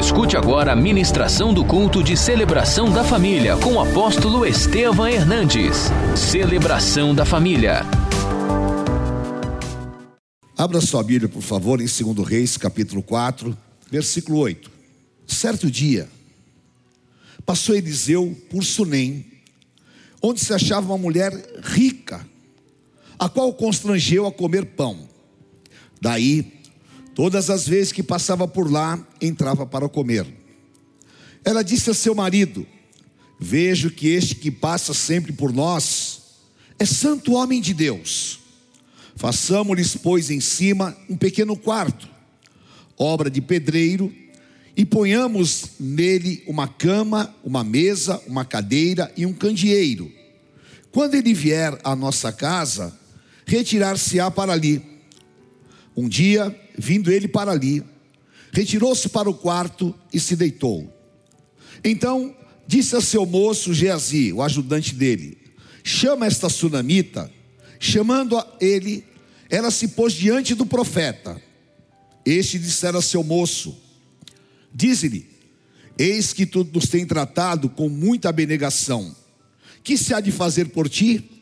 Escute agora a ministração do culto de celebração da família com o apóstolo Estevam Hernandes. Celebração da família. Abra sua Bíblia, por favor, em 2 Reis, capítulo 4, versículo 8. Certo dia, passou Eliseu por Sunem, onde se achava uma mulher rica, a qual constrangeu a comer pão. Daí, todas as vezes que passava por lá, entrava para comer. Ela disse a seu marido: Vejo que este que passa sempre por nós é santo homem de Deus. Façamos-lhes, pois, em cima um pequeno quarto, obra de pedreiro, e ponhamos nele uma cama, uma mesa, uma cadeira e um candeeiro. Quando ele vier à nossa casa, retirar-se-á para ali. Um dia, vindo ele para ali, retirou-se para o quarto e se deitou. Então disse a seu moço Geazi, o ajudante dele: Chama esta sunamita. Chamando a ele, ela se pôs diante do profeta. Este dissera a seu moço: Dize-lhe: Eis que tu nos tem tratado com muita abnegação. Que se há de fazer por ti?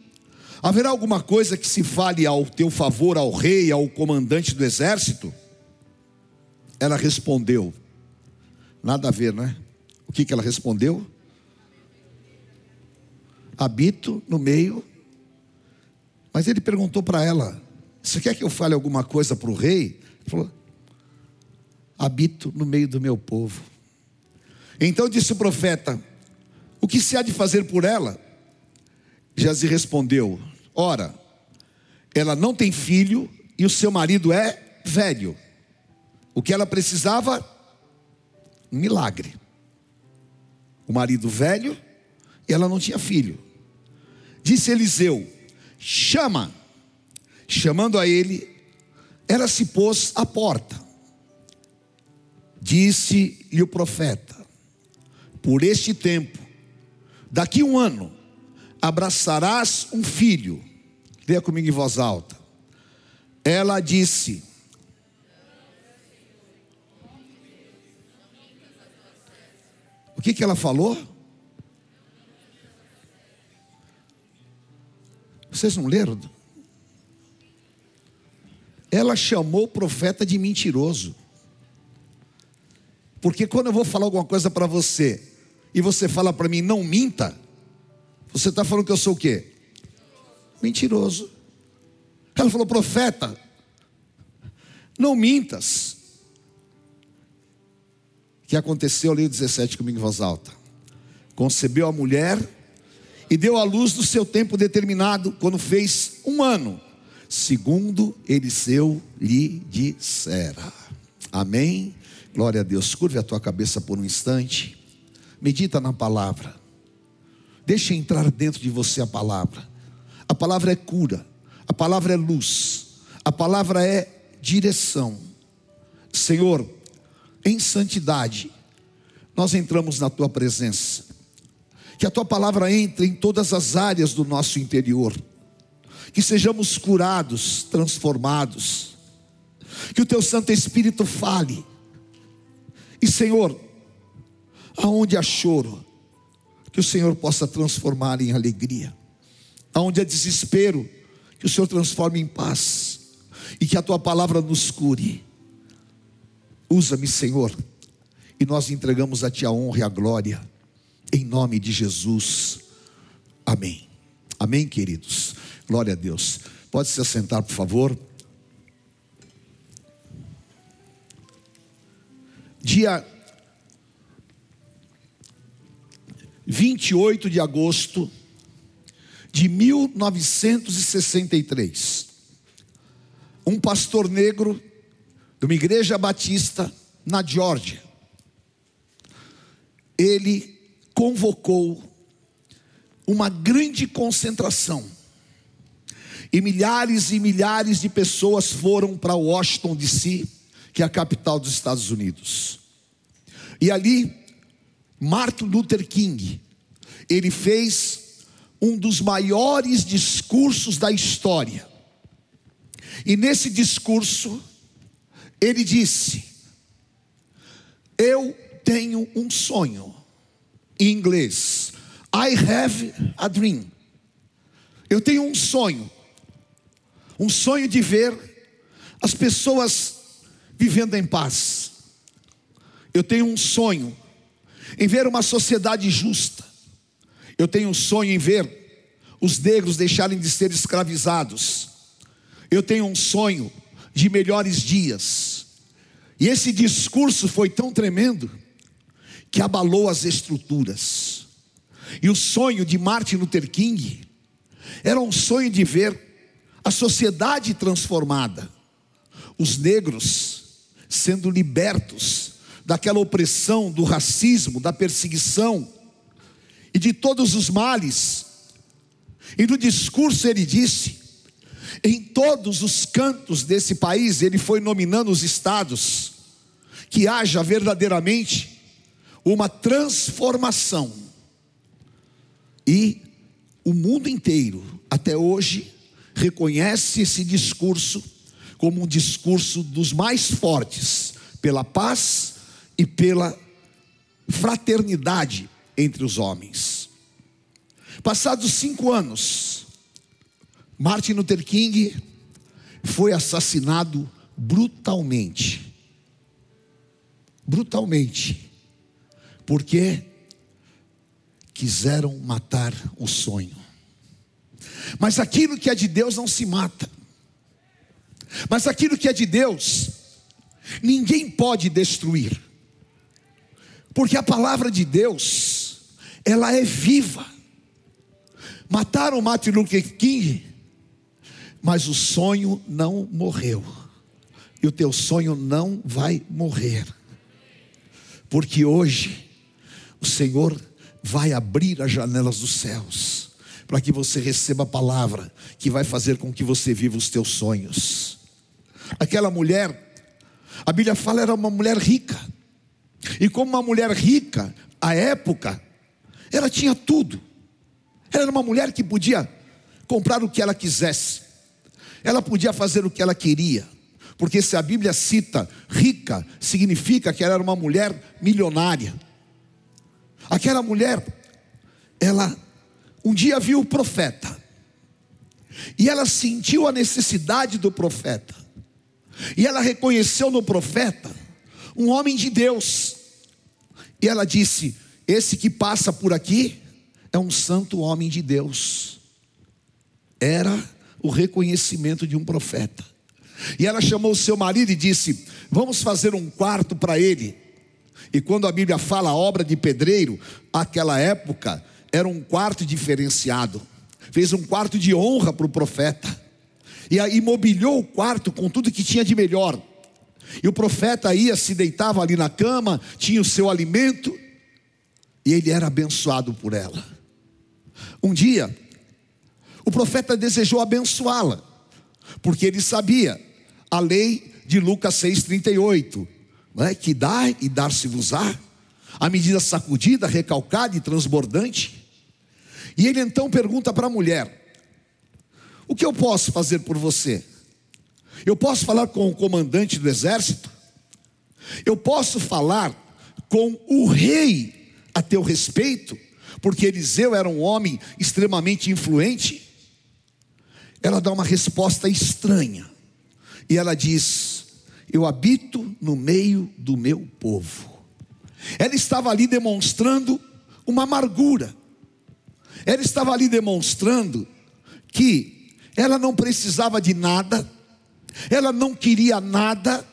Haverá alguma coisa que se fale ao teu favor ao rei, ao comandante do exército? Ela respondeu: Nada a ver, não é? O que, que ela respondeu? Habito no meio. Mas ele perguntou para ela: Você quer que eu fale alguma coisa para o rei? Ele falou: Habito no meio do meu povo. Então disse o profeta: O que se há de fazer por ela? Jazi respondeu: Ora, ela não tem filho e o seu marido é velho. O que ela precisava? Um milagre. O marido velho e ela não tinha filho. Disse Eliseu: Chama. Chamando a ele, ela se pôs à porta. Disse-lhe o profeta: Por este tempo, daqui um ano, abraçarás um filho. Leia comigo em voz alta. Ela disse: O que, que ela falou? Vocês não leram? Ela chamou o profeta de mentiroso. Porque quando eu vou falar alguma coisa para você e você fala para mim, não minta, você está falando que eu sou o quê? Mentiroso. Ela falou, profeta, não mintas. O que aconteceu? Leio 17 comigo em voz alta. Concebeu a mulher e deu à luz no seu tempo determinado, quando fez um ano, segundo Eliseu lhe dissera. Amém. Glória a Deus. Curve a tua cabeça por um instante. Medita na palavra. Deixa entrar dentro de você a palavra. A palavra é cura. A palavra é luz. A palavra é direção. Senhor, em santidade, nós entramos na tua presença. Que a tua palavra entre em todas as áreas do nosso interior. Que sejamos curados, transformados. Que o teu Santo Espírito fale. E Senhor, aonde há choro, que o Senhor possa transformar em alegria. Aonde há desespero, que o Senhor transforme em paz. E que a tua palavra nos cure. Usa-me, Senhor, e nós entregamos a Ti a honra e a glória, em nome de Jesus. Amém. Amém, queridos. Glória a Deus. Pode se assentar, por favor. Dia 28 de agosto de 1963. Um pastor negro de uma igreja batista na Geórgia. Ele convocou uma grande concentração. E milhares e milhares de pessoas foram para Washington DC, que é a capital dos Estados Unidos. E ali, Martin Luther King, ele fez um dos maiores discursos da história. E nesse discurso, ele disse: Eu tenho um sonho. Em inglês, I have a dream. Eu tenho um sonho. Um sonho de ver as pessoas vivendo em paz. Eu tenho um sonho em ver uma sociedade justa. Eu tenho um sonho em ver os negros deixarem de ser escravizados. Eu tenho um sonho de melhores dias. E esse discurso foi tão tremendo que abalou as estruturas. E o sonho de Martin Luther King era um sonho de ver a sociedade transformada, os negros sendo libertos daquela opressão, do racismo, da perseguição e de todos os males. E no discurso ele disse: em todos os cantos desse país, ele foi nominando os estados, que haja verdadeiramente uma transformação. E o mundo inteiro, até hoje, reconhece esse discurso como um discurso dos mais fortes, pela paz e pela fraternidade entre os homens. Passados cinco anos, Martin Luther King foi assassinado brutalmente. Brutalmente. Porque quiseram matar o sonho. Mas aquilo que é de Deus não se mata. Mas aquilo que é de Deus, ninguém pode destruir porque a palavra de Deus, ela é viva. Mataram Martin Luther King, mas o sonho não morreu, e o teu sonho não vai morrer, porque hoje o Senhor vai abrir as janelas dos céus, para que você receba a palavra que vai fazer com que você viva os teus sonhos. Aquela mulher, a Bíblia fala, era uma mulher rica, e como uma mulher rica, à época, ela tinha tudo. Ela era uma mulher que podia comprar o que ela quisesse. Ela podia fazer o que ela queria. Porque se a Bíblia cita rica, significa que ela era uma mulher milionária. Aquela mulher, ela um dia viu o profeta. E ela sentiu a necessidade do profeta. E ela reconheceu no profeta um homem de Deus. E ela disse: Esse que passa por aqui é um santo homem de Deus. Era o reconhecimento de um profeta. E ela chamou seu marido e disse: Vamos fazer um quarto para ele. E quando a Bíblia fala obra de pedreiro, aquela época era um quarto diferenciado. Fez um quarto de honra para o profeta. E aí mobiliou o quarto com tudo que tinha de melhor. E o profeta ia, se deitava ali na cama, tinha o seu alimento, e ele era abençoado por ela. Um dia, o profeta desejou abençoá-la, porque ele sabia a lei de Lucas 6,38, é? que dá e dar-se-vos-á, a medida sacudida, recalcada e transbordante. E ele então pergunta para a mulher: O que eu posso fazer por você? Eu posso falar com o comandante do exército? Eu posso falar com o rei a teu respeito? Porque Eliseu era um homem extremamente influente. Ela dá uma resposta estranha. E ela diz: Eu habito no meio do meu povo. Ela estava ali demonstrando uma amargura. Ela estava ali demonstrando que ela não precisava de nada ela não queria nada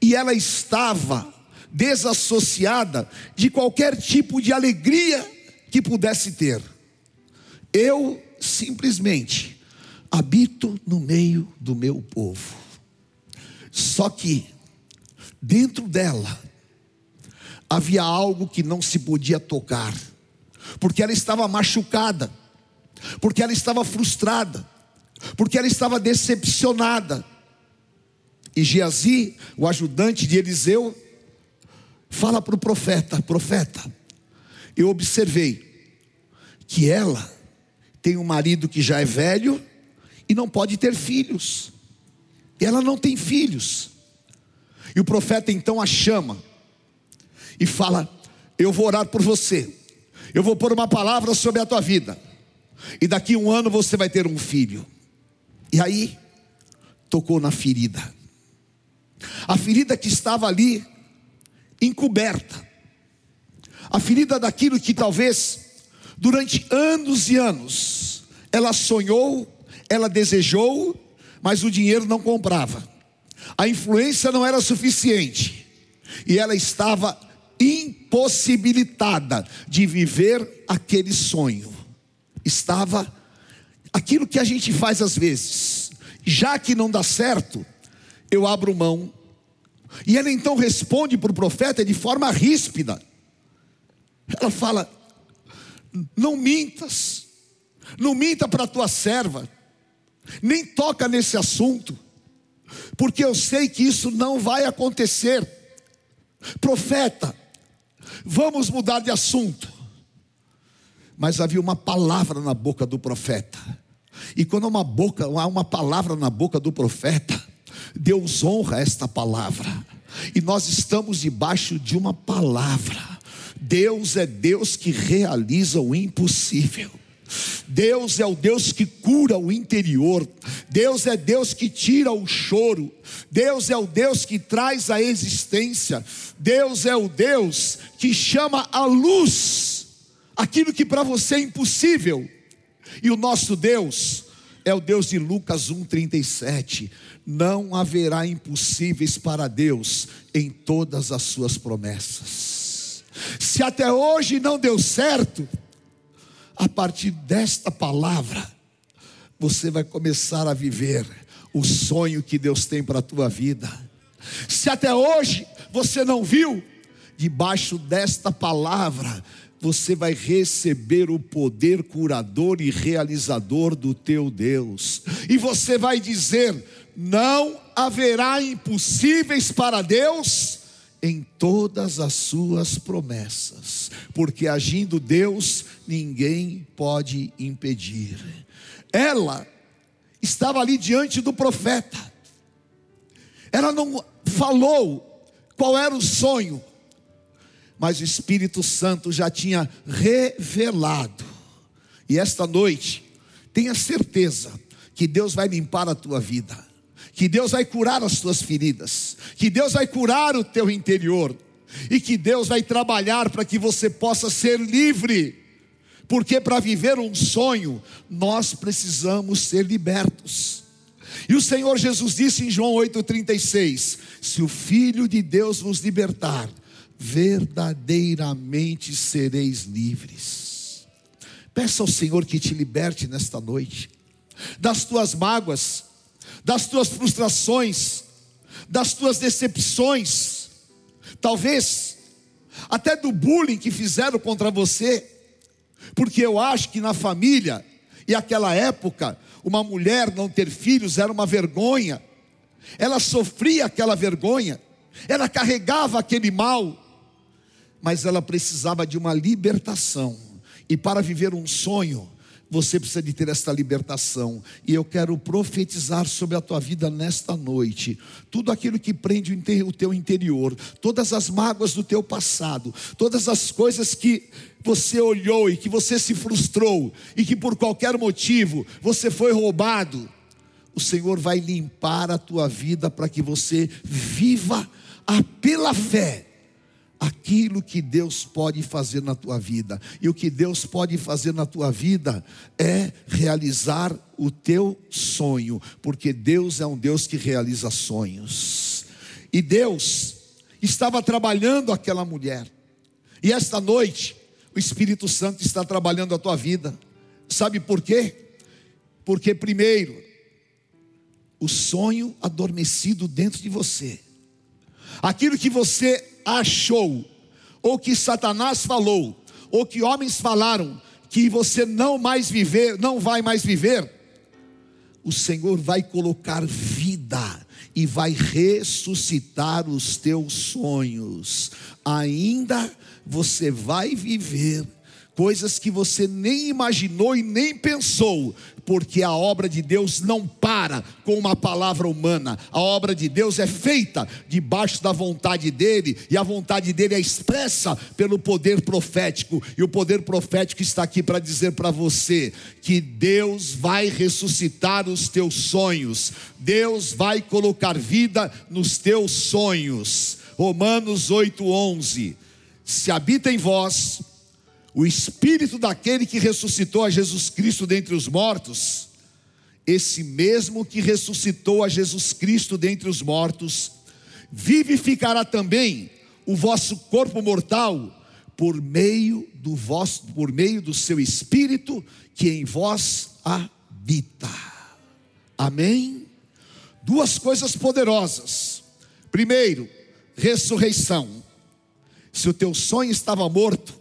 e ela estava desassociada de qualquer tipo de alegria que pudesse ter. Eu simplesmente habito no meio do meu povo. Só que dentro dela havia algo que não se podia tocar, porque ela estava machucada, porque ela estava frustrada, porque ela estava decepcionada, e Geazi, o ajudante de Eliseu, fala para o profeta: Profeta, eu observei que ela tem um marido que já é velho e não pode ter filhos. Ela não tem filhos. E o profeta então a chama e fala: Eu vou orar por você, eu vou pôr uma palavra sobre a tua vida, e daqui um ano você vai ter um filho. E aí, tocou na ferida, a ferida que estava ali, encoberta, a ferida daquilo que talvez, durante anos e anos, ela sonhou, ela desejou, mas o dinheiro não comprava, a influência não era suficiente, e ela estava impossibilitada de viver aquele sonho. Estava aquilo que a gente faz às vezes, já que não dá certo, eu abro mão. E ela então responde para o profeta de forma ríspida. Ela fala: Não mintas, não minta para a tua serva, nem toca nesse assunto, porque eu sei que isso não vai acontecer. Profeta, vamos mudar de assunto. Mas havia uma palavra na boca do profeta. E quando há uma boca, há uma palavra na boca do profeta, Deus honra esta palavra. E nós estamos debaixo de uma palavra. Deus é Deus que realiza o impossível. Deus é o Deus que cura o interior, Deus é Deus que tira o choro, Deus é o Deus que traz a existência, Deus é o Deus que chama a luz aquilo que para você é impossível. E o nosso Deus é o Deus de Lucas 1:37. Não haverá impossíveis para Deus em todas as suas promessas. Se até hoje não deu certo, a partir desta palavra, você vai começar a viver o sonho que Deus tem para a tua vida. Se até hoje você não viu, debaixo desta palavra, você vai receber o poder curador e realizador do teu Deus. E você vai dizer: não haverá impossíveis para Deus em todas as suas promessas, porque agindo Deus, ninguém pode impedir. Ela estava ali diante do profeta, ela não falou qual era o sonho, mas o Espírito Santo já tinha revelado. E esta noite, tenha certeza que Deus vai limpar a tua vida, que Deus vai curar as tuas feridas, que Deus vai curar o teu interior, e que Deus vai trabalhar para que você possa ser livre, porque para viver um sonho, nós precisamos ser libertos. E o Senhor Jesus disse em João 8,36: Se o Filho de Deus vos libertar, verdadeiramente sereis livres. Peça ao Senhor que te liberte nesta noite, das tuas mágoas, das tuas frustrações, das tuas decepções, talvez até do bullying que fizeram contra você, porque eu acho que na família, e aquela época, uma mulher não ter filhos era uma vergonha, ela sofria aquela vergonha, ela carregava aquele mal, mas ela precisava de uma libertação. E para viver um sonho, você precisa de ter esta libertação. E eu quero profetizar sobre a tua vida nesta noite. Tudo aquilo que prende o teu interior, todas as mágoas do teu passado, todas as coisas que você olhou e que você se frustrou e que por qualquer motivo você foi roubado. O Senhor vai limpar a tua vida para que você viva pela fé aquilo que Deus pode fazer na tua vida. E o que Deus pode fazer na tua vida é realizar o teu sonho, porque Deus é um Deus que realiza sonhos. E Deus estava trabalhando aquela mulher. E esta noite, o Espírito Santo está trabalhando a tua vida. Sabe por quê? Porque primeiro, o sonho adormecido dentro de você. Aquilo que você achou, ou que Satanás falou, ou que homens falaram que você não mais viver, não vai mais viver, o Senhor vai colocar vida e vai ressuscitar os teus sonhos. Ainda você vai viver coisas que você nem imaginou e nem pensou, porque a obra de Deus não para com uma palavra humana, a obra de Deus é feita debaixo da vontade dEle, e a vontade dEle é expressa pelo poder profético, e o poder profético está aqui para dizer para você que Deus vai ressuscitar os teus sonhos, Deus vai colocar vida nos teus sonhos. Romanos 8:11 Se habita em vós o espírito daquele que ressuscitou a Jesus Cristo dentre os mortos, esse mesmo que ressuscitou a Jesus Cristo dentre os mortos, vivificará também o vosso corpo mortal por meio do vosso por meio do seu espírito que em vós habita. Amém. Duas coisas poderosas. Primeiro, ressurreição. Se o teu sonho estava morto,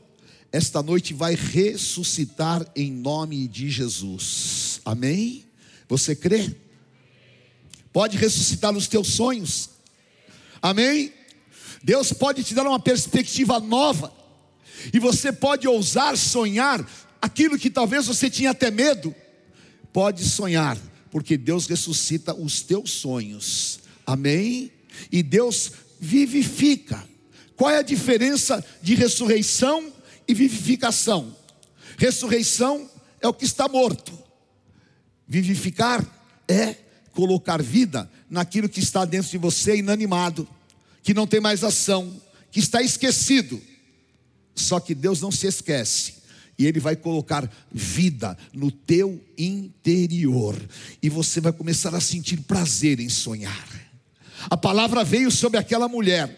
esta noite vai ressuscitar em nome de Jesus. Amém? Você crê? Pode ressuscitar os teus sonhos. Amém? Deus pode te dar uma perspectiva nova. E você pode ousar sonhar aquilo que talvez você tinha até medo. Pode sonhar, porque Deus ressuscita os teus sonhos. Amém? E Deus vivifica. Qual é a diferença de ressurreição e vivificação. Ressurreição é o que está morto. Vivificar é colocar vida naquilo que está dentro de você inanimado, que não tem mais ação, que está esquecido. Só que Deus não se esquece. E Ele vai colocar vida no teu interior. E você vai começar a sentir prazer em sonhar. A palavra veio sobre aquela mulher.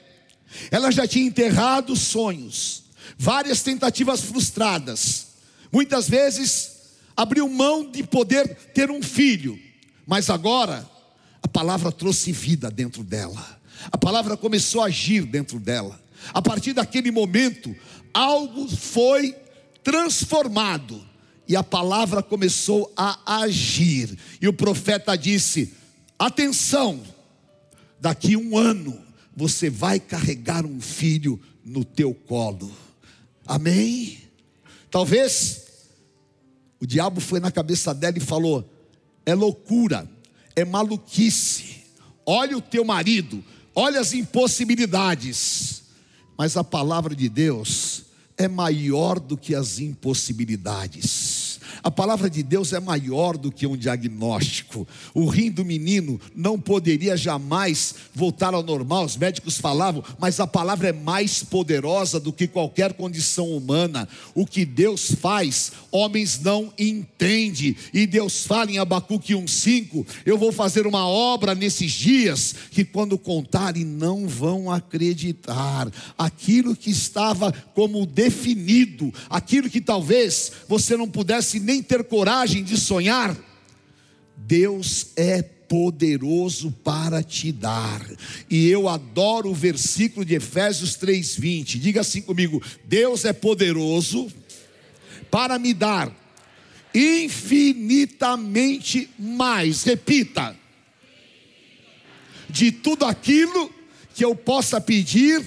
Ela já tinha enterrado sonhos várias tentativas frustradas. Muitas vezes abriu mão de poder ter um filho, mas agora a palavra trouxe vida dentro dela. A palavra começou a agir dentro dela. A partir daquele momento, algo foi transformado e a palavra começou a agir. E o profeta disse: Atenção, daqui um ano você vai carregar um filho no teu colo. Amém? Talvez o diabo foi na cabeça dela e falou: é loucura, é maluquice. Olha o teu marido, olha as impossibilidades. Mas a palavra de Deus é maior do que as impossibilidades. A palavra de Deus é maior do que um diagnóstico. O rim do menino não poderia jamais voltar ao normal, os médicos falavam, mas a palavra é mais poderosa do que qualquer condição humana. O que Deus faz, homens não entendem. E Deus fala em Abacuque 1:5, eu vou fazer uma obra nesses dias que quando contarem não vão acreditar. Aquilo que estava como definido, aquilo que talvez você não pudesse nem ter coragem de sonhar, Deus é poderoso para te dar. E eu adoro o versículo de Efésios 3:20. Diga assim comigo: Deus é poderoso para me dar infinitamente mais. Repita. De tudo aquilo que eu possa pedir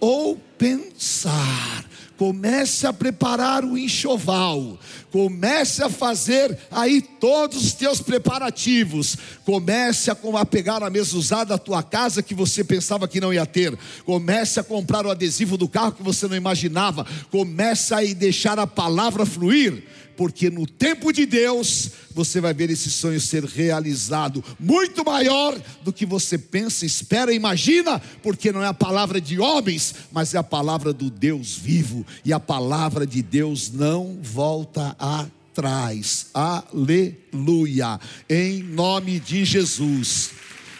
ou pensar. Comece a preparar o enxoval. Comece a fazer aí todos os teus preparativos. Comece a, pegar a mesa usada da tua casa que você pensava que não ia ter. Comece a comprar o adesivo do carro que você não imaginava. Comece a deixar a palavra fluir porque no tempo de Deus você vai ver esse sonho ser realizado, muito maior do que você pensa, espera, imagina, porque não é a palavra de homens, mas é a palavra do Deus vivo, e a palavra de Deus não volta atrás. Aleluia! Em nome de Jesus.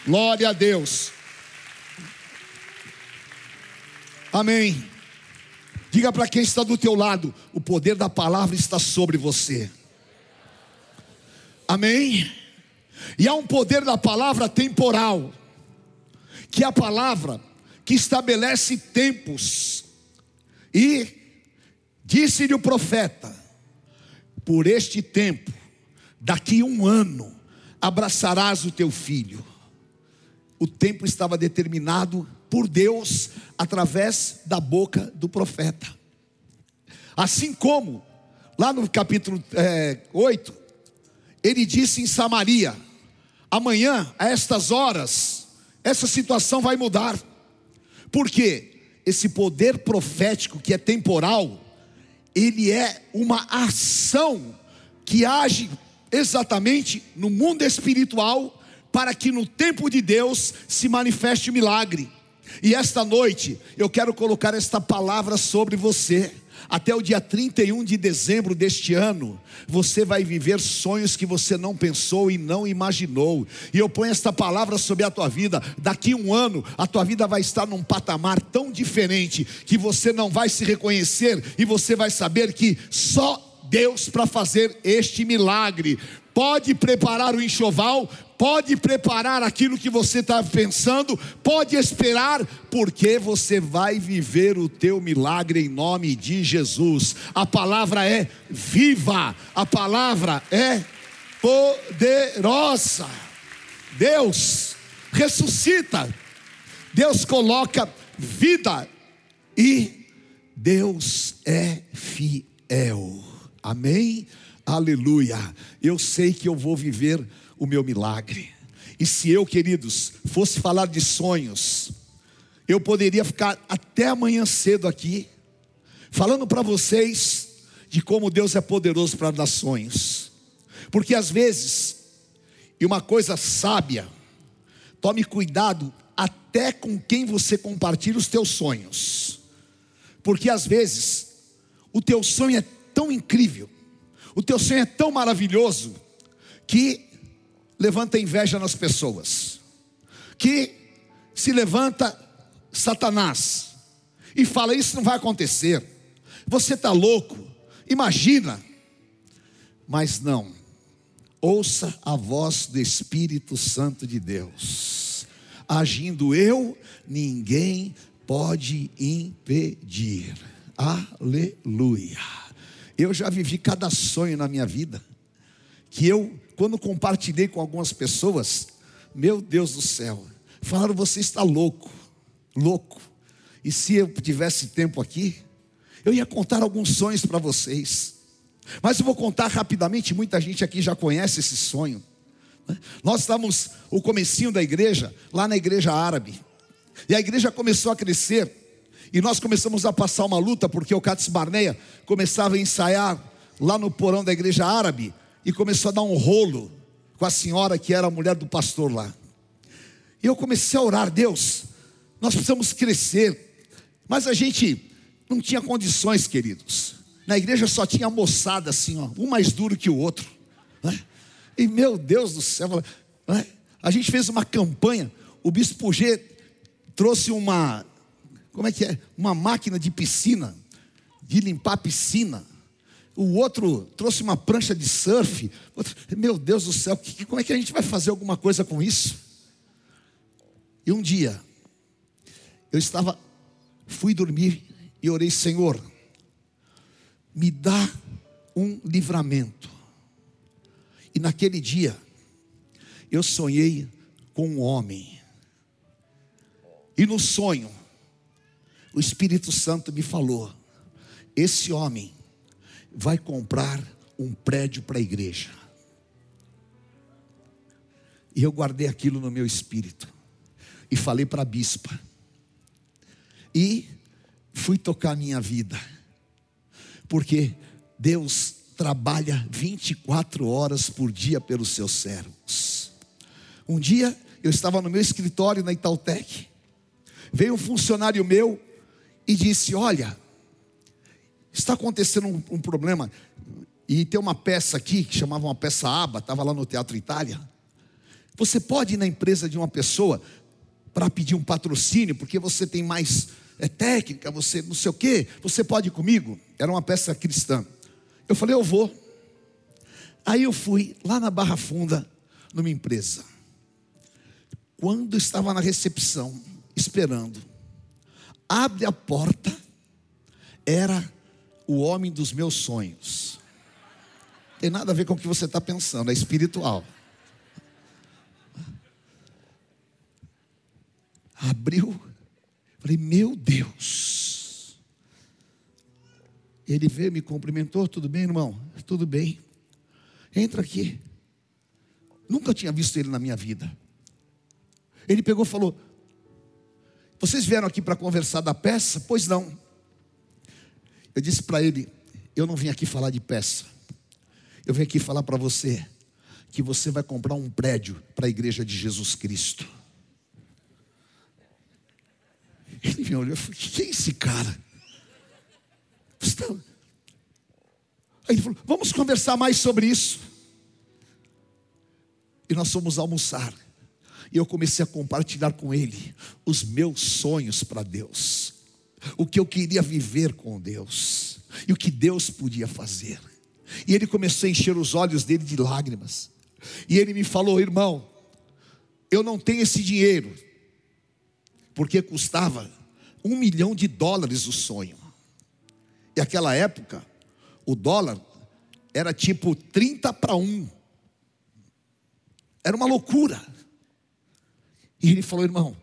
Glória a Deus. Amém. Diga para quem está do teu lado, o poder da palavra está sobre você. Amém? E há um poder da palavra temporal, que é a palavra que estabelece tempos. E disse-lhe o profeta: por este tempo, daqui um ano, abraçarás o teu filho. O tempo estava determinado por Deus através da boca do profeta. Assim como, lá no capítulo é, 8, ele disse em Samaria: amanhã, a estas horas, essa situação vai mudar. Por quê? Esse poder profético que é temporal, ele é uma ação que age exatamente no mundo espiritual para que no tempo de Deus se manifeste o milagre. E esta noite eu quero colocar esta palavra sobre você. Até o dia 31 de dezembro deste ano, você vai viver sonhos que você não pensou e não imaginou. E eu ponho esta palavra sobre a tua vida. Daqui um ano, a tua vida vai estar num patamar tão diferente que você não vai se reconhecer e você vai saber que só Deus para fazer este milagre. Pode preparar o enxoval, pode preparar aquilo que você está pensando, pode esperar, porque você vai viver o teu milagre em nome de Jesus. A palavra é viva, a palavra é poderosa. Deus ressuscita, Deus coloca vida e Deus é fiel. Amém? Aleluia. Eu sei que eu vou viver o meu milagre. E se eu, queridos, fosse falar de sonhos, eu poderia ficar até amanhã cedo aqui, falando para vocês de como Deus é poderoso para dar sonhos. Porque às vezes, e uma coisa sábia, tome cuidado até com quem você compartilha os teus sonhos. Porque às vezes, o teu sonho é tão incrível, o teu sonho é tão maravilhoso, que levanta inveja nas pessoas, que se levanta Satanás e fala: Isso não vai acontecer, você está louco, imagina, mas não, ouça a voz do Espírito Santo de Deus, agindo eu, ninguém pode impedir, aleluia. Eu já vivi cada sonho na minha vida, que eu, quando compartilhei com algumas pessoas, meu Deus do céu, falaram: você está louco, louco. E se eu tivesse tempo aqui, eu ia contar alguns sonhos para vocês. Mas eu vou contar rapidamente, muita gente aqui já conhece esse sonho. Né? Nós estávamos o comecinho da igreja, lá na igreja árabe. E a igreja começou a crescer. E nós começamos a passar uma luta, porque o Cates Barneia começava a ensaiar lá no porão da igreja árabe e começou a dar um rolo com a senhora que era a mulher do pastor lá. E eu comecei a orar, Deus, nós precisamos crescer, mas a gente não tinha condições, queridos. Na igreja só tinha moçada assim, ó, um mais duro que o outro. Né? E meu Deus do céu, né? a gente fez uma campanha, o bispo G trouxe uma como é que é? Uma máquina de piscina, de limpar a piscina. O outro trouxe uma prancha de surf. Meu Deus do céu, como é que a gente vai fazer alguma coisa com isso? E um dia, eu estava, fui dormir e orei, Senhor, me dá um livramento. E naquele dia, eu sonhei com um homem. E no sonho, o Espírito Santo me falou: esse homem vai comprar um prédio para a igreja. E eu guardei aquilo no meu espírito. E falei para a bispa. E fui tocar a minha vida. Porque Deus trabalha 24 horas por dia pelos seus servos. Um dia eu estava no meu escritório na Itautec. Veio um funcionário meu e disse: Olha, está acontecendo um, um, problema. E tem uma peça aqui que chamava uma peça aba, estava lá no Teatro Itália. Você pode ir na empresa de uma pessoa para pedir um patrocínio, porque você tem mais é, técnica, você não sei o quê, você pode ir comigo? Era uma peça cristã. Eu falei, eu vou. Aí eu fui lá na Barra Funda, numa empresa. Quando estava na recepção, esperando, abre a porta, era o homem dos meus sonhos. Tem nada a ver com o que você está pensando, é espiritual. Abriu, falei, meu Deus. Ele veio, me cumprimentou, tudo bem, irmão? Tudo bem. Entra aqui. Nunca tinha visto ele na minha vida. Ele pegou e falou: Vocês vieram aqui para conversar da peça? Pois não. Eu disse para ele: Eu não vim aqui falar de peça. Eu vim aqui falar para você que você vai comprar um prédio para a igreja de Jesus Cristo. Ele me olhou e falou: Quem é esse cara? Aí ele falou: Vamos conversar mais sobre isso. E nós fomos almoçar. E eu comecei a compartilhar com ele os meus sonhos para Deus, o que eu queria viver com Deus, e o que Deus podia fazer. E ele começou a encher os olhos dele de lágrimas. E ele me falou, irmão, eu não tenho esse dinheiro, porque custava um milhão de dólares o sonho. E aquela época, o dólar era tipo 30 para 1. Era uma loucura. E ele falou, irmão,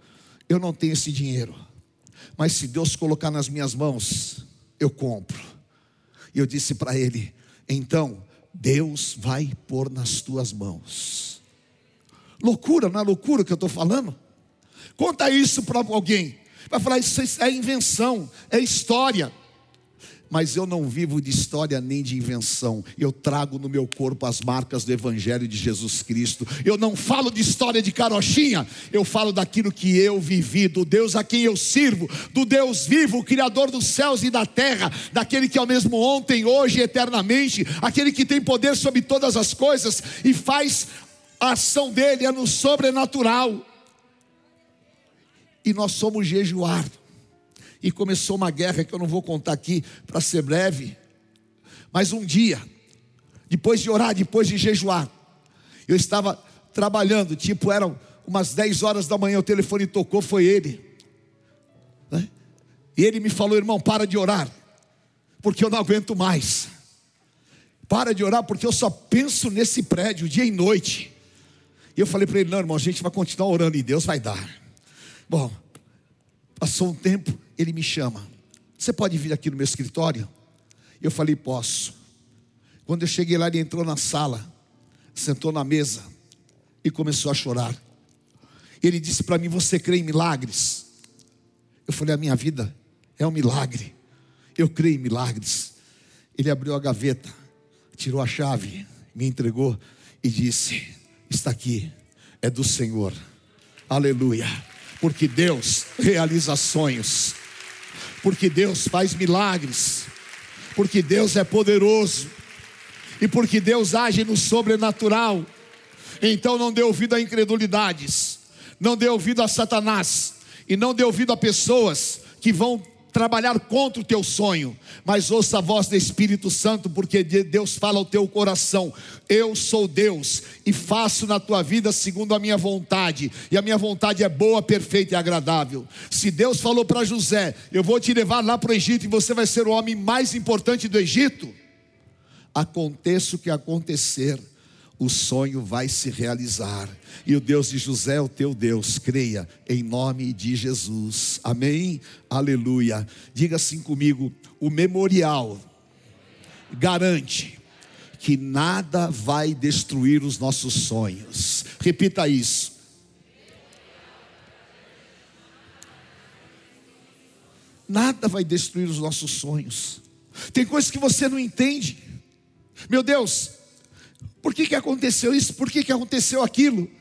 eu não tenho esse dinheiro, mas se Deus colocar nas minhas mãos, eu compro. E eu disse para ele, então, Deus vai pôr nas tuas mãos. Loucura, não é loucura que eu estou falando? Conta isso para alguém. Vai falar, isso é invenção, é história mas eu não vivo de história nem de invenção. Eu trago no meu corpo as marcas do Evangelho de Jesus Cristo. Eu não falo de história de carochinha, eu falo daquilo que eu vivi, do Deus a quem eu sirvo, do Deus vivo, o Criador dos céus e da terra, daquele que é o mesmo ontem, hoje e eternamente, aquele que tem poder sobre todas as coisas e faz a ação dele é no sobrenatural. E nós somos jejuar e começou uma guerra que eu não vou contar aqui para ser breve. Mas um dia, depois de orar, depois de jejuar, eu estava trabalhando, tipo, eram umas 10 horas da manhã, o telefone tocou, foi ele. Né? E ele me falou, irmão, para de orar, porque eu não aguento mais. Para de orar, porque eu só penso nesse prédio dia e noite. E eu falei para ele, não, irmão, a gente vai continuar orando e Deus vai dar. Bom, passou um tempo, ele me chama. Você pode vir aqui no meu escritório? Eu falei, posso. Quando eu cheguei lá, ele entrou na sala, sentou na mesa e começou a chorar. Ele disse para mim: Você crê em milagres? Eu falei: A minha vida é um milagre. Eu creio em milagres. Ele abriu a gaveta, tirou a chave, me entregou e disse: Está aqui, é do Senhor. Aleluia. Porque Deus realiza sonhos porque Deus faz milagres, porque Deus é poderoso. E porque Deus age no sobrenatural. Então não dê ouvido a incredulidades, não dê ouvido a Satanás. E não dê ouvido a pessoas que vão trabalhar contra o teu sonho, mas ouça a voz do Espírito Santo, porque Deus fala ao teu coração: Eu sou Deus e faço na tua vida segundo a minha vontade, e a minha vontade é boa, perfeita e agradável. Se Deus falou para José: Eu vou te levar lá para o Egito e você vai ser o homem mais importante do Egito, aconteça o que acontecer o sonho vai se realizar. E o Deus de José é o teu Deus, creia, em nome de Jesus. Amém? Aleluia. Diga assim comigo: o memorial garante que nada vai destruir os nossos sonhos. Repita isso. Nada vai destruir os nossos sonhos. Tem coisas que você não entende. Meu Deus, por que, que aconteceu isso? Por que, que aconteceu aquilo?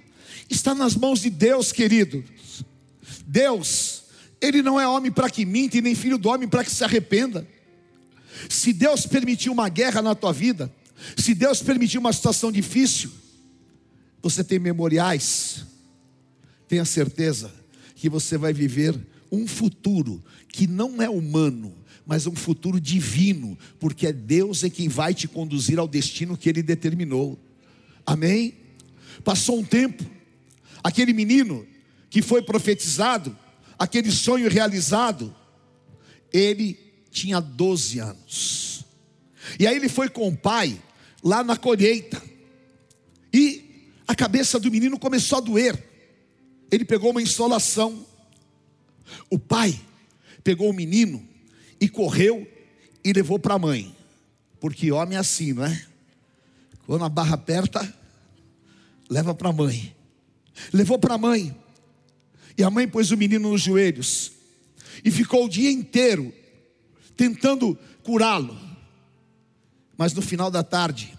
Está nas mãos de Deus, querido. Deus, Ele não é homem para que minta e nem filho do homem para que se arrependa. Se Deus permitiu uma guerra na tua vida, se Deus permitiu uma situação difícil, você tem memoriais, tenha certeza que você vai viver um futuro que não é humano, mas um futuro divino, porque é Deus é quem vai te conduzir ao destino que Ele determinou. Amém? Passou um tempo, aquele menino que foi profetizado, aquele sonho realizado, ele tinha 12 anos. E aí ele foi com o pai lá na colheita. E a cabeça do menino começou a doer. Ele pegou uma insolação. O pai pegou o menino e correu e levou para a mãe. Porque homem é assim, não é? Quando a barra aperta, leva para a mãe. Levou para a mãe. E a mãe pôs o menino nos joelhos. E ficou o dia inteiro tentando curá-lo. Mas no final da tarde,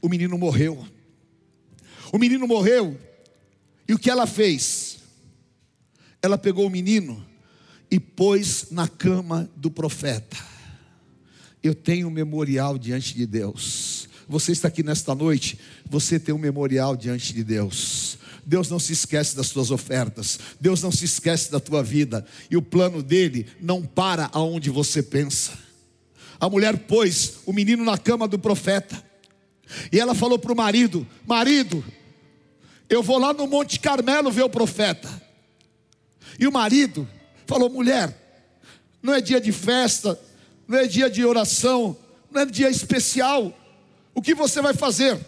o menino morreu. O menino morreu. E o que ela fez? Ela pegou o menino e pôs na cama do profeta. Eu tenho um memorial diante de Deus. Você está aqui nesta noite, você tem um memorial diante de Deus. Deus não se esquece das tuas ofertas, Deus não se esquece da tua vida, e o plano dele não para aonde você pensa. A mulher pôs o menino na cama do profeta, e ela falou para o marido: Marido, eu vou lá no Monte Carmelo ver o profeta. E o marido falou: Mulher, não é dia de festa, não é dia de oração, não é dia especial. O que você vai fazer?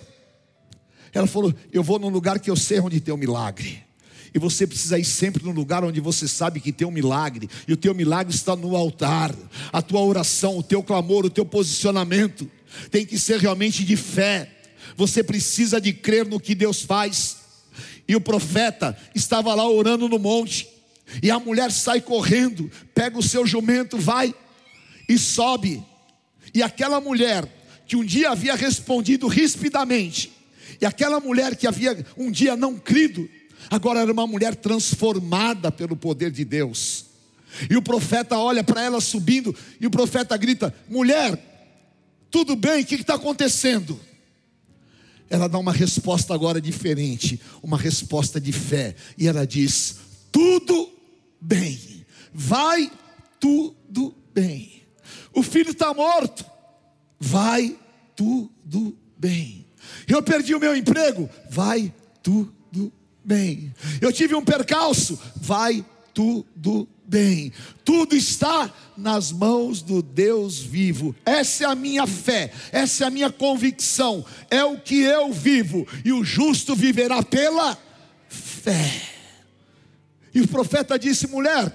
Ela falou: Eu vou num lugar que eu sei onde tem um milagre. E você precisa ir sempre no lugar onde você sabe que tem um milagre. E o teu milagre está no altar. A tua oração, o teu clamor, o teu posicionamento tem que ser realmente de fé. Você precisa de crer no que Deus faz. E o profeta estava lá orando no monte. E a mulher sai correndo, pega o seu jumento, vai e sobe. E aquela mulher que um dia havia respondido rispidamente, e aquela mulher que havia um dia não crido, agora era uma mulher transformada pelo poder de Deus. E o profeta olha para ela subindo, e o profeta grita: Mulher, tudo bem, o que está acontecendo? Ela dá uma resposta agora diferente, uma resposta de fé, e ela diz: bem, vai tudo bem. O filho está morto, vai tudo bem. Eu perdi o meu emprego, vai tudo bem. Eu tive um percalço, vai tudo bem. Tudo está nas mãos do Deus vivo. Essa é a minha fé, essa é a minha convicção, é o que eu vivo, e o justo viverá pela fé. E o profeta disse: mulher,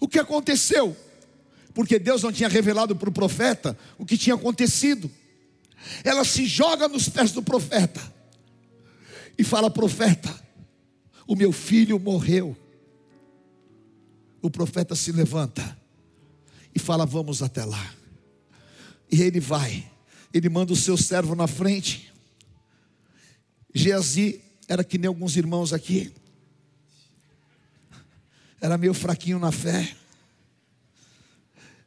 o que aconteceu? Porque Deus não tinha revelado para o profeta o que tinha acontecido. Ela se joga nos pés do profeta e fala: Profeta, o meu filho morreu. O profeta se levanta e fala: Vamos até lá. E ele vai, ele manda o seu servo na frente. Geazi era que nem alguns irmãos aqui, era meio fraquinho na fé.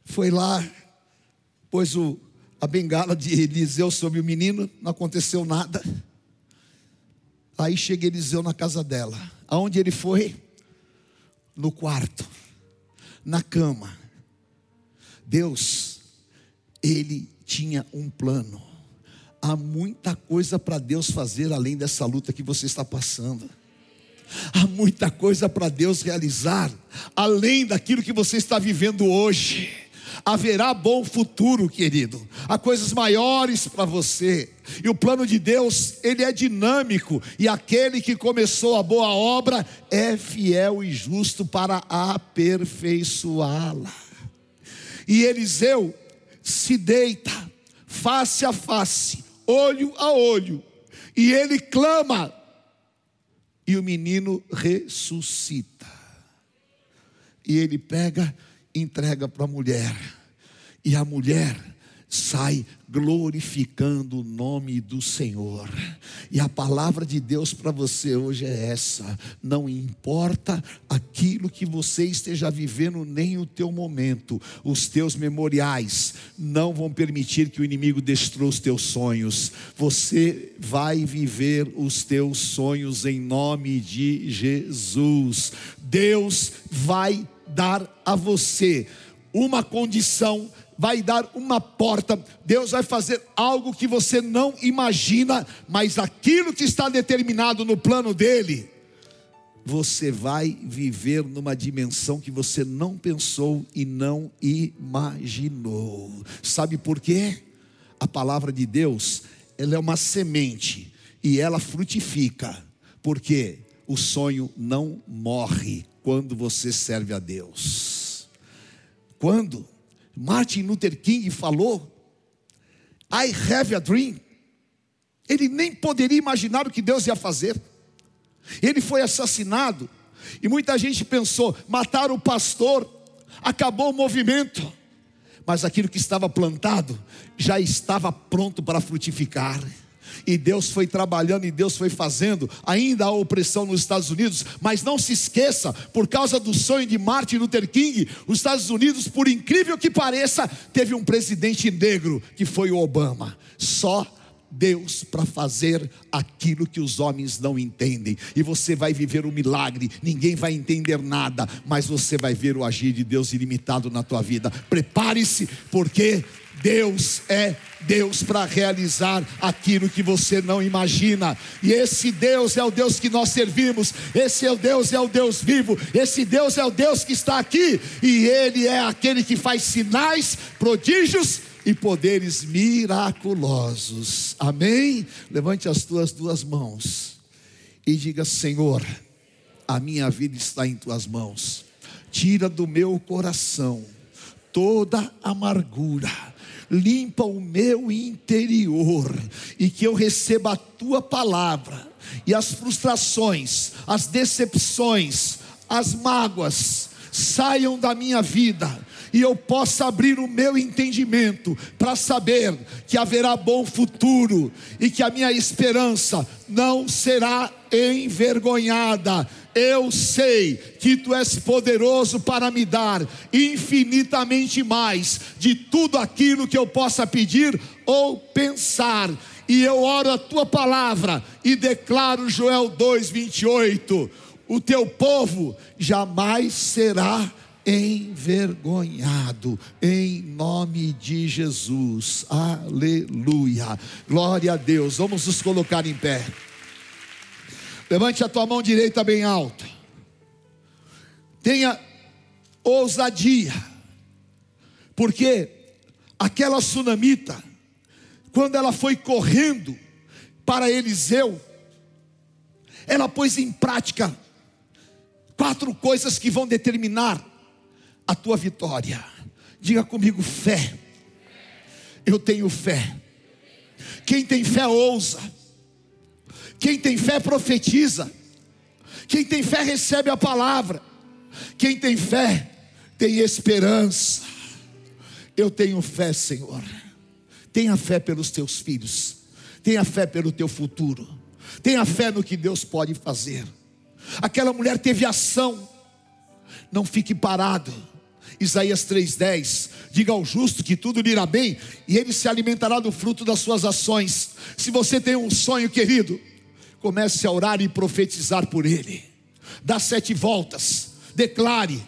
Foi lá, pôs o, a bengala de Eliseu sobre o menino, não aconteceu nada. Aí chega Eliseu na casa dela. Aonde ele foi? No quarto, na cama. Deus, ele tinha um plano. Há muita coisa para Deus fazer além dessa luta que você está passando. Há muita coisa para Deus realizar, além daquilo que você está vivendo hoje. Haverá bom futuro, querido. Há coisas maiores para você. E o plano de Deus, ele é dinâmico, e aquele que começou a boa obra é fiel e justo para aperfeiçoá-la. E Eliseu se deita face a face, olho a olho, e ele clama e o menino ressuscita. E ele pega, entrega para a mulher. E a mulher sai glorificando o nome do Senhor. E a palavra de Deus para você hoje é essa: não importa aquilo que você esteja vivendo, nem o teu momento, os teus memoriais não vão permitir que o inimigo destrua os teus sonhos. Você vai viver os teus sonhos em nome de Jesus. Deus vai dar a você uma condição vai dar uma porta, Deus vai fazer algo que você não imagina, mas aquilo que está determinado no plano dele, você vai viver numa dimensão que você não pensou e não imaginou. Sabe por quê? A palavra de Deus, ela é uma semente e ela frutifica, porque o sonho não morre quando você serve a Deus. Quando Martin Luther King falou: I have a dream. Ele nem poderia imaginar o que Deus ia fazer. Ele foi assassinado. E muita gente pensou: mataram o pastor, acabou o movimento. Mas aquilo que estava plantado já estava pronto para frutificar. E Deus foi trabalhando e Deus foi fazendo. Ainda há opressão nos Estados Unidos, mas não se esqueça, por causa do sonho de Martin Luther King, os Estados Unidos, por incrível que pareça, teve um presidente negro que foi o Obama. Só Deus para fazer aquilo que os homens não entendem. E você vai viver um milagre, ninguém vai entender nada, mas você vai ver o agir de Deus ilimitado na tua vida. Prepare-se, porque Deus é Deus para realizar aquilo que você não imagina. E esse Deus é o Deus que nós servimos. Esse é o Deus é o Deus vivo. Esse Deus é o Deus que está aqui e ele é aquele que faz sinais, prodígios e poderes miraculosos. Amém? Levante as tuas duas mãos e diga: Senhor, a minha vida está em tuas mãos. Tira do meu coração toda amargura, limpa o meu interior e que eu receba a tua palavra e as frustrações, as decepções, as mágoas saiam da minha vida e eu possa abrir o meu entendimento para saber que haverá bom futuro e que a minha esperança não será envergonhada. Eu sei que tu és poderoso para me dar infinitamente mais de tudo aquilo que eu possa pedir ou pensar. E eu oro a tua palavra e declaro Joel 2:28, o teu povo jamais será envergonhado, em nome de Jesus, aleluia, glória a Deus. Vamos nos colocar em pé. Levante a tua mão direita bem alta, tenha ousadia, porque aquela sunamita, quando ela foi correndo para Eliseu, ela pôs em prática quatro coisas que vão determinar a tua vitória. Diga comigo: fé. Eu tenho fé. Quem tem fé ousa. Quem tem fé profetiza. Quem tem fé recebe a palavra. Quem tem fé tem esperança. Eu tenho fé, Senhor. Tenha fé pelos teus filhos. Tenha fé pelo teu futuro. Tenha fé no que Deus pode fazer. Aquela mulher teve ação. Não fique parado Isaías 3,10: Diga ao justo que tudo lhe irá bem, e ele se alimentará do fruto das suas ações. Se você tem um sonho, querido, comece a orar e profetizar por ele. Dá sete voltas, declare,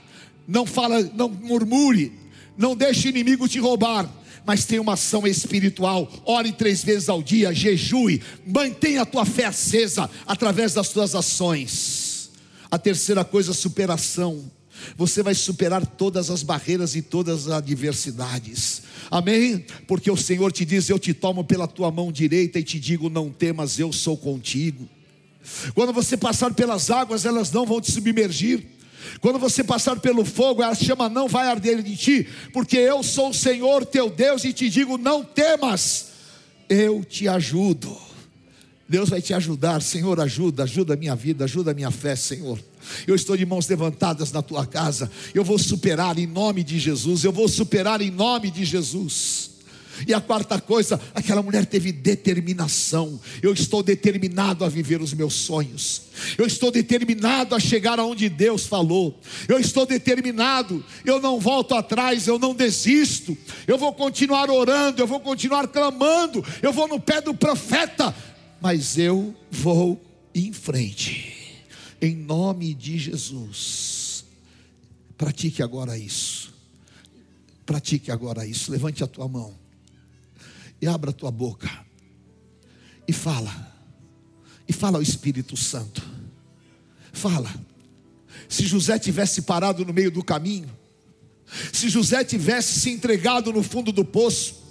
não fala, não murmure, não deixe o inimigo te roubar mas tem uma ação espiritual. Ore três vezes ao dia, jejue, mantenha a tua fé acesa através das tuas ações. A terceira coisa, superação. Você vai superar todas as barreiras e todas as adversidades. Amém? Porque o Senhor te diz: Eu te tomo pela tua mão direita e te digo: Não temas, eu sou contigo. Quando você passar pelas águas, elas não vão te submergir. Quando você passar pelo fogo, a chama não vai arder de ti, porque eu sou o Senhor teu Deus e te digo: Não temas, eu te ajudo. Deus vai te ajudar, Senhor, ajuda, ajuda a minha vida, ajuda a minha fé, Senhor. Eu estou de mãos levantadas na tua casa. Eu vou superar em nome de Jesus. Eu vou superar em nome de Jesus. E a quarta coisa, aquela mulher teve determinação. Eu estou determinado a viver os meus sonhos. Eu estou determinado a chegar aonde Deus falou. Eu estou determinado. Eu não volto atrás, eu não desisto. Eu vou continuar orando, eu vou continuar clamando. Eu vou no pé do profeta, mas eu vou em frente em nome de Jesus. Pratique agora isso. Pratique agora isso. Levante a tua mão e abra a tua boca e fala. E fala ao Espírito Santo. Fala. Se José tivesse parado no meio do caminho, se José tivesse se entregado no fundo do poço,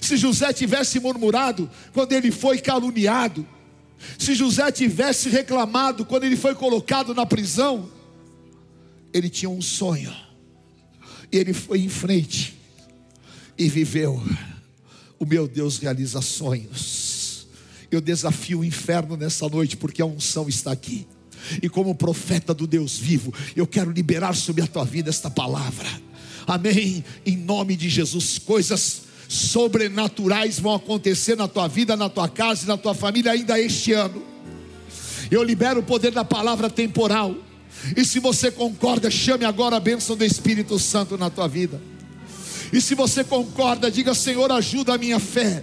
se José tivesse murmurado quando ele foi caluniado, se José tivesse reclamado quando ele foi colocado na prisão, ele tinha um sonho, e ele foi em frente, e viveu. O meu Deus realiza sonhos. Eu desafio o inferno nessa noite, porque a unção está aqui. E como profeta do Deus vivo, eu quero liberar sobre a tua vida esta palavra. Amém. Em nome de Jesus, coisas sobrenaturais vão acontecer na tua vida, na tua casa e na tua família ainda este ano. Eu libero o poder da palavra temporal. E se você concorda, chame agora a bênção do Espírito Santo na tua vida. E se você concorda, diga: Senhor, ajuda a minha fé.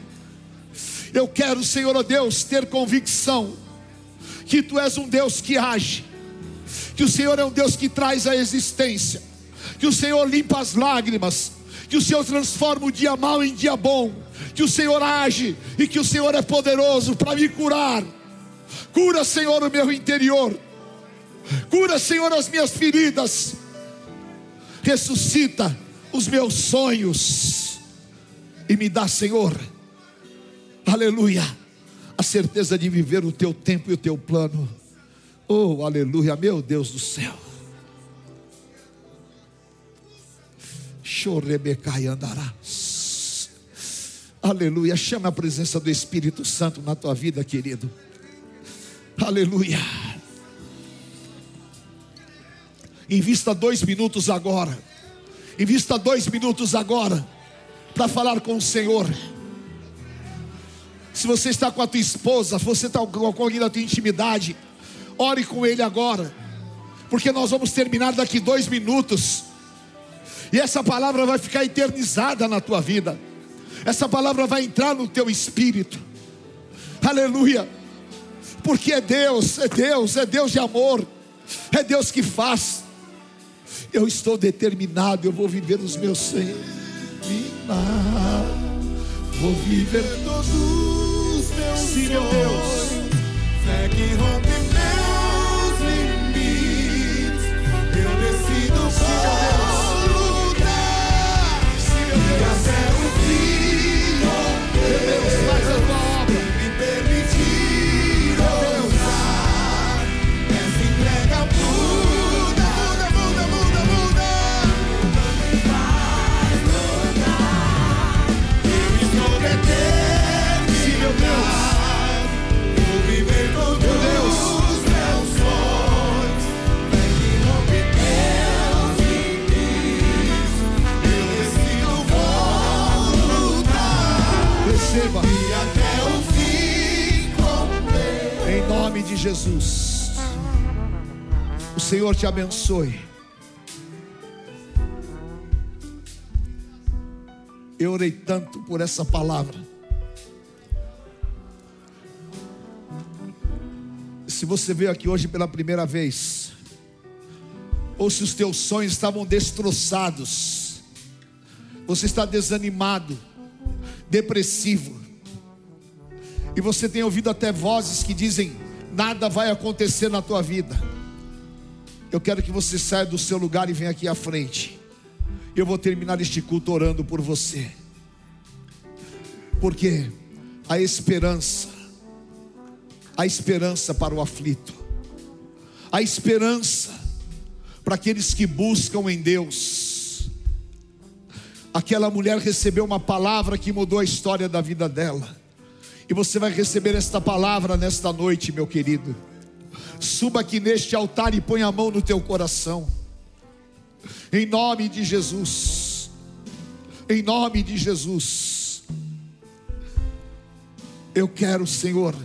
Eu quero, Senhor, oh Deus, ter convicção que tu és um Deus que age, que o Senhor é um Deus que traz a existência, que o Senhor limpa as lágrimas, que o Senhor transforma o dia mal em dia bom, que o Senhor age e que o Senhor é poderoso para me curar. Cura, Senhor, o meu interior. Cura, Senhor, as minhas feridas. Ressuscita os meus sonhos e me dá, Senhor, aleluia, a certeza de viver o teu tempo e o teu plano. Oh, aleluia, meu Deus do céu. Chorebecai andarás. Aleluia. Chama a presença do Espírito Santo na tua vida, querido. Aleluia. Invista dois minutos agora. Invista dois minutos agora para falar com o Senhor. Se você está com a tua esposa, se você está com alguém da tua intimidade, ore com ele agora, porque nós vamos terminar daqui dois minutos, e essa palavra vai ficar eternizada na tua vida, essa palavra vai entrar no teu espírito, aleluia, porque é Deus, é Deus, é Deus de amor, é Deus que faz, eu estou determinado, eu vou viver os meus sonhos. Vou viver todos os meus Sim, meu Deus. Fé que rompe meus limites. Eu decido meu Deus. De Jesus. O Senhor te abençoe. Eu orei tanto por essa palavra. Se você veio aqui hoje pela primeira vez, ou se os teus sonhos estavam destroçados, você está desanimado, depressivo, e você tem ouvido até vozes que dizem: nada vai acontecer na tua vida. Eu quero que você saia do seu lugar e venha aqui à frente. Eu vou terminar este culto orando por você. Porque a esperança, a esperança para o aflito, a esperança para aqueles que buscam em Deus. Aquela mulher recebeu uma palavra que mudou a história da vida dela. E você vai receber esta palavra nesta noite, meu querido. Suba aqui neste altar e põe a mão no teu coração. Em nome de Jesus. Em nome de Jesus. Eu quero, Senhor.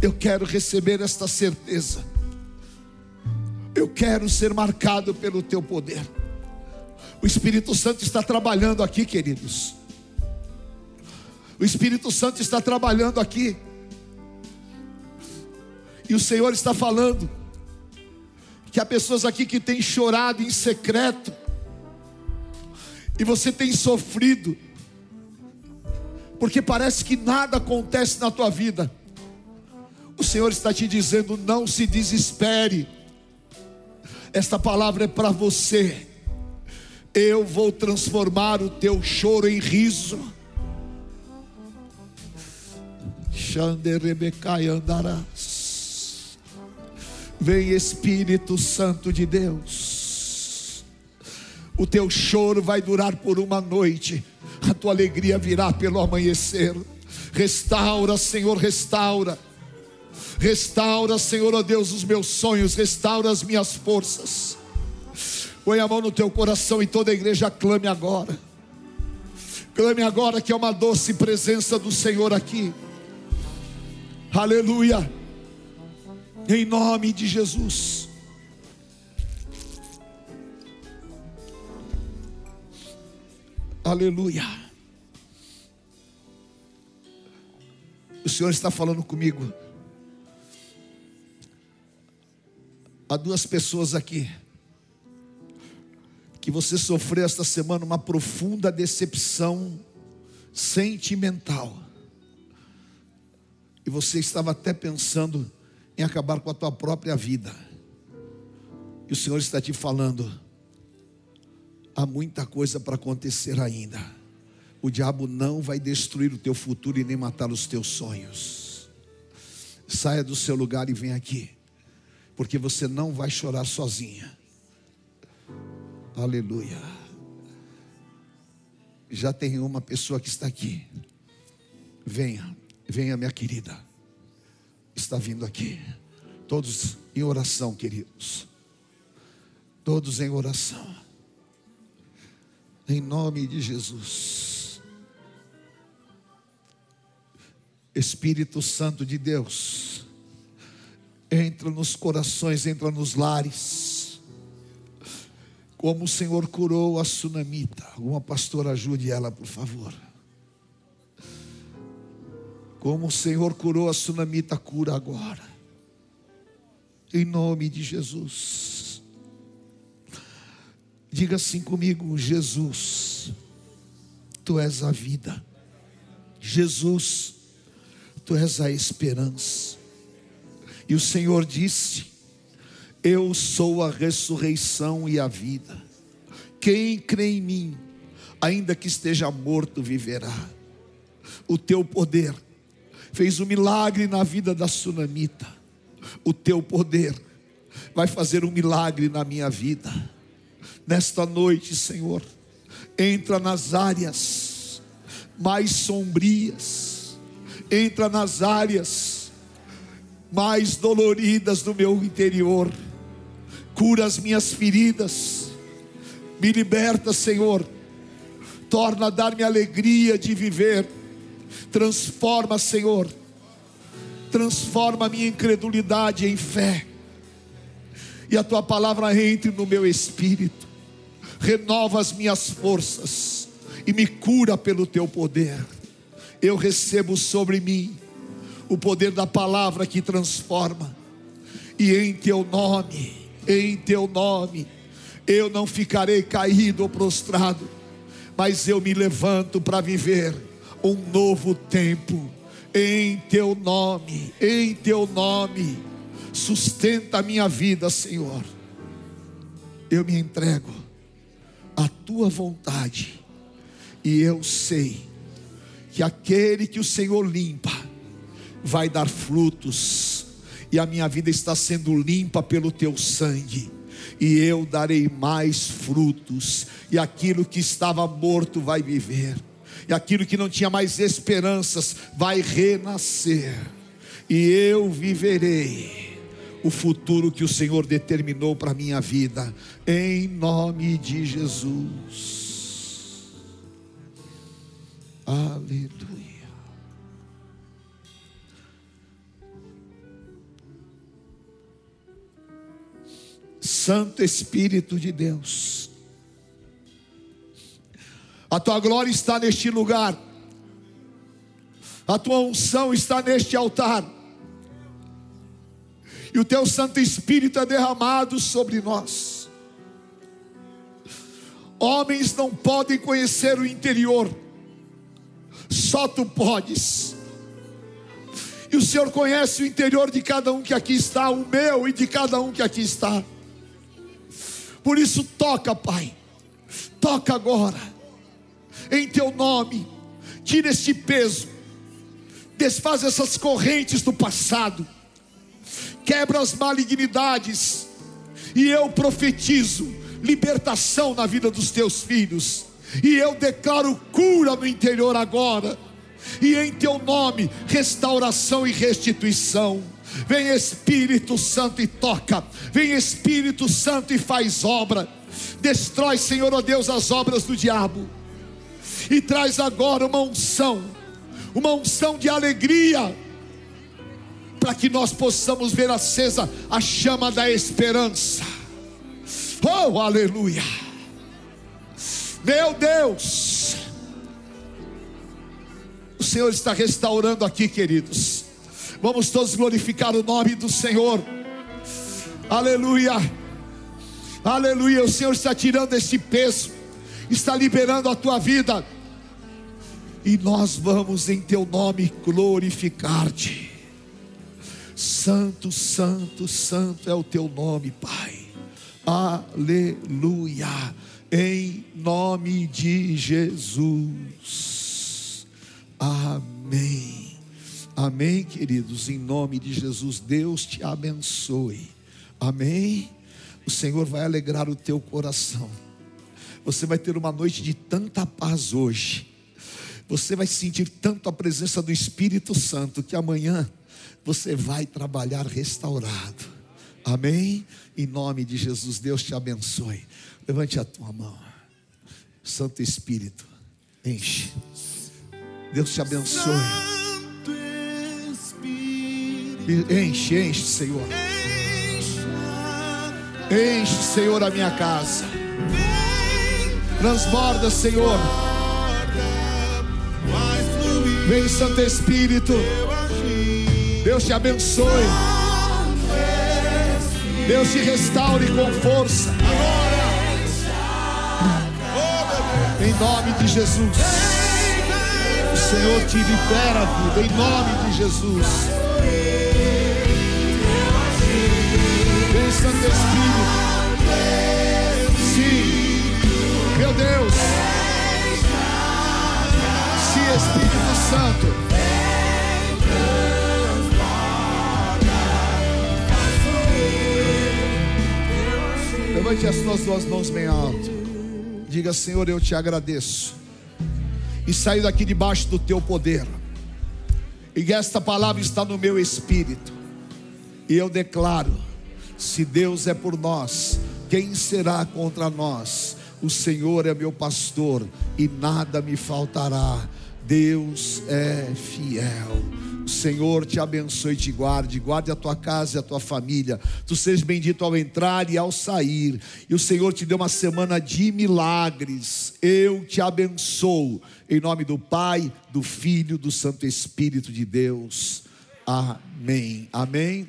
Eu quero receber esta certeza. Eu quero ser marcado pelo teu poder. O Espírito Santo está trabalhando aqui, queridos. O Espírito Santo está trabalhando aqui. E o Senhor está falando que há pessoas aqui que têm chorado em secreto, e você tem sofrido, porque parece que nada acontece na tua vida. O Senhor está te dizendo: não se desespere, esta palavra é para você. Eu vou transformar o teu choro em riso. Xanderebecai andarás. Vem Espírito Santo de Deus. O teu choro vai durar por uma noite, a tua alegria virá pelo amanhecer. Restaura, Senhor, restaura. Restaura, Senhor, ó oh Deus, os meus sonhos, restaura as minhas forças. Põe a mão no teu coração e toda a igreja clame agora. Clame agora que é uma doce presença do Senhor aqui. Aleluia. Em nome de Jesus. Aleluia. O Senhor está falando comigo. Há duas pessoas aqui que você sofreu esta semana uma profunda decepção sentimental. E você estava até pensando em acabar com a tua própria vida. E o Senhor está te falando: há muita coisa para acontecer ainda. O diabo não vai destruir o teu futuro e nem matar os teus sonhos. Saia do seu lugar e vem aqui, porque você não vai chorar sozinha. Aleluia. Já tem uma pessoa que está aqui. Venha, venha, minha querida. Está vindo aqui. Todos em oração, queridos. Todos em oração. Em nome de Jesus. Espírito Santo de Deus, entra nos corações, entra nos lares. Como o Senhor curou a sunamita. Alguma pastora ajude ela, por favor. Como o Senhor curou a sunamita, cura agora. Em nome de Jesus. Diga assim comigo: Jesus, tu és a vida. Jesus, tu és a esperança. E o Senhor disse: Eu sou a ressurreição e a vida. Quem crê em mim, ainda que esteja morto, viverá. O teu poder fez um milagre na vida da sunamita. O teu poder vai fazer um milagre na minha vida. Nesta noite, Senhor. Entra nas áreas mais sombrias, entra nas áreas mais doloridas do meu interior, cura as minhas feridas, me liberta, Senhor, torna a dar-me alegria de viver, transforma, Senhor, transforma a minha incredulidade em fé, e a tua palavra entre no meu espírito. Renova as minhas forças e me cura pelo teu poder. Eu recebo sobre mim o poder da palavra que transforma, e em teu nome, em teu nome, eu não ficarei caído ou prostrado, mas eu me levanto para viver um novo tempo, em teu nome, em teu nome, sustenta a minha vida, Senhor. Eu me entrego a tua vontade. E eu sei que aquele que o Senhor limpa vai dar frutos, e a minha vida está sendo limpa pelo teu sangue. E eu darei mais frutos, e aquilo que estava morto vai viver, e aquilo que não tinha mais esperanças vai renascer, e eu viverei o futuro que o Senhor determinou para a minha vida, em nome de Jesus. Aleluia. Santo Espírito de Deus, a tua glória está neste lugar, a tua unção está neste altar e o teu Santo Espírito é derramado sobre nós. Homens não podem conhecer o interior, só tu podes. E o Senhor conhece o interior de cada um que aqui está, o meu e de cada um que aqui está. Por isso, toca, Pai, toca agora, em Teu nome, tira este peso, desfaz essas correntes do passado quebra as malignidades, e eu profetizo libertação na vida dos teus filhos. E eu declaro cura no interior agora. E em teu nome, restauração e restituição. Vem Espírito Santo e toca. Vem Espírito Santo e faz obra. Destrói, Senhor, ó Deus, as obras do diabo. E traz agora uma unção, uma unção de alegria, para que nós possamos ver acesa a chama da esperança. Oh, aleluia! Meu Deus! O Senhor está restaurando aqui, queridos. Vamos todos glorificar o nome do Senhor. Aleluia. Aleluia. O Senhor está tirando este peso, está liberando a tua vida. E nós vamos em teu nome glorificar-te. Santo, santo, santo é o teu nome, Pai. Aleluia. Em nome de Jesus. Amém. Amém, queridos, em nome de Jesus, Deus te abençoe. Amém. O Senhor vai alegrar o teu coração. Você vai ter uma noite de tanta paz hoje. Você vai sentir tanto a presença do Espírito Santo que amanhã você vai trabalhar restaurado. Amém? Em nome de Jesus, Deus te abençoe. Levante a tua mão. Santo Espírito, enche. Deus te abençoe. Enche, enche, Senhor. Enche, Senhor, a minha casa. Transborda, Senhor. Vem, Santo Espírito. Deus te abençoe. Deus te restaure com força. Em nome de Jesus. O Senhor te libera a vida. Em nome de Jesus. Espírito Santo. Levante as suas duas mãos bem alto. Diga, Senhor, eu te agradeço. E saio daqui debaixo do teu poder. E esta palavra está no meu espírito. E eu declaro se Deus é por nós, quem será contra nós? O Senhor é meu pastor e nada me faltará. Deus é fiel. O Senhor te abençoe e te guarde, guarde a tua casa e a tua família. Tu sejas bendito ao entrar e ao sair. E o Senhor te deu uma semana de milagres. Eu te abençoo em nome do Pai, do Filho, do Santo Espírito de Deus. Amém. Amém.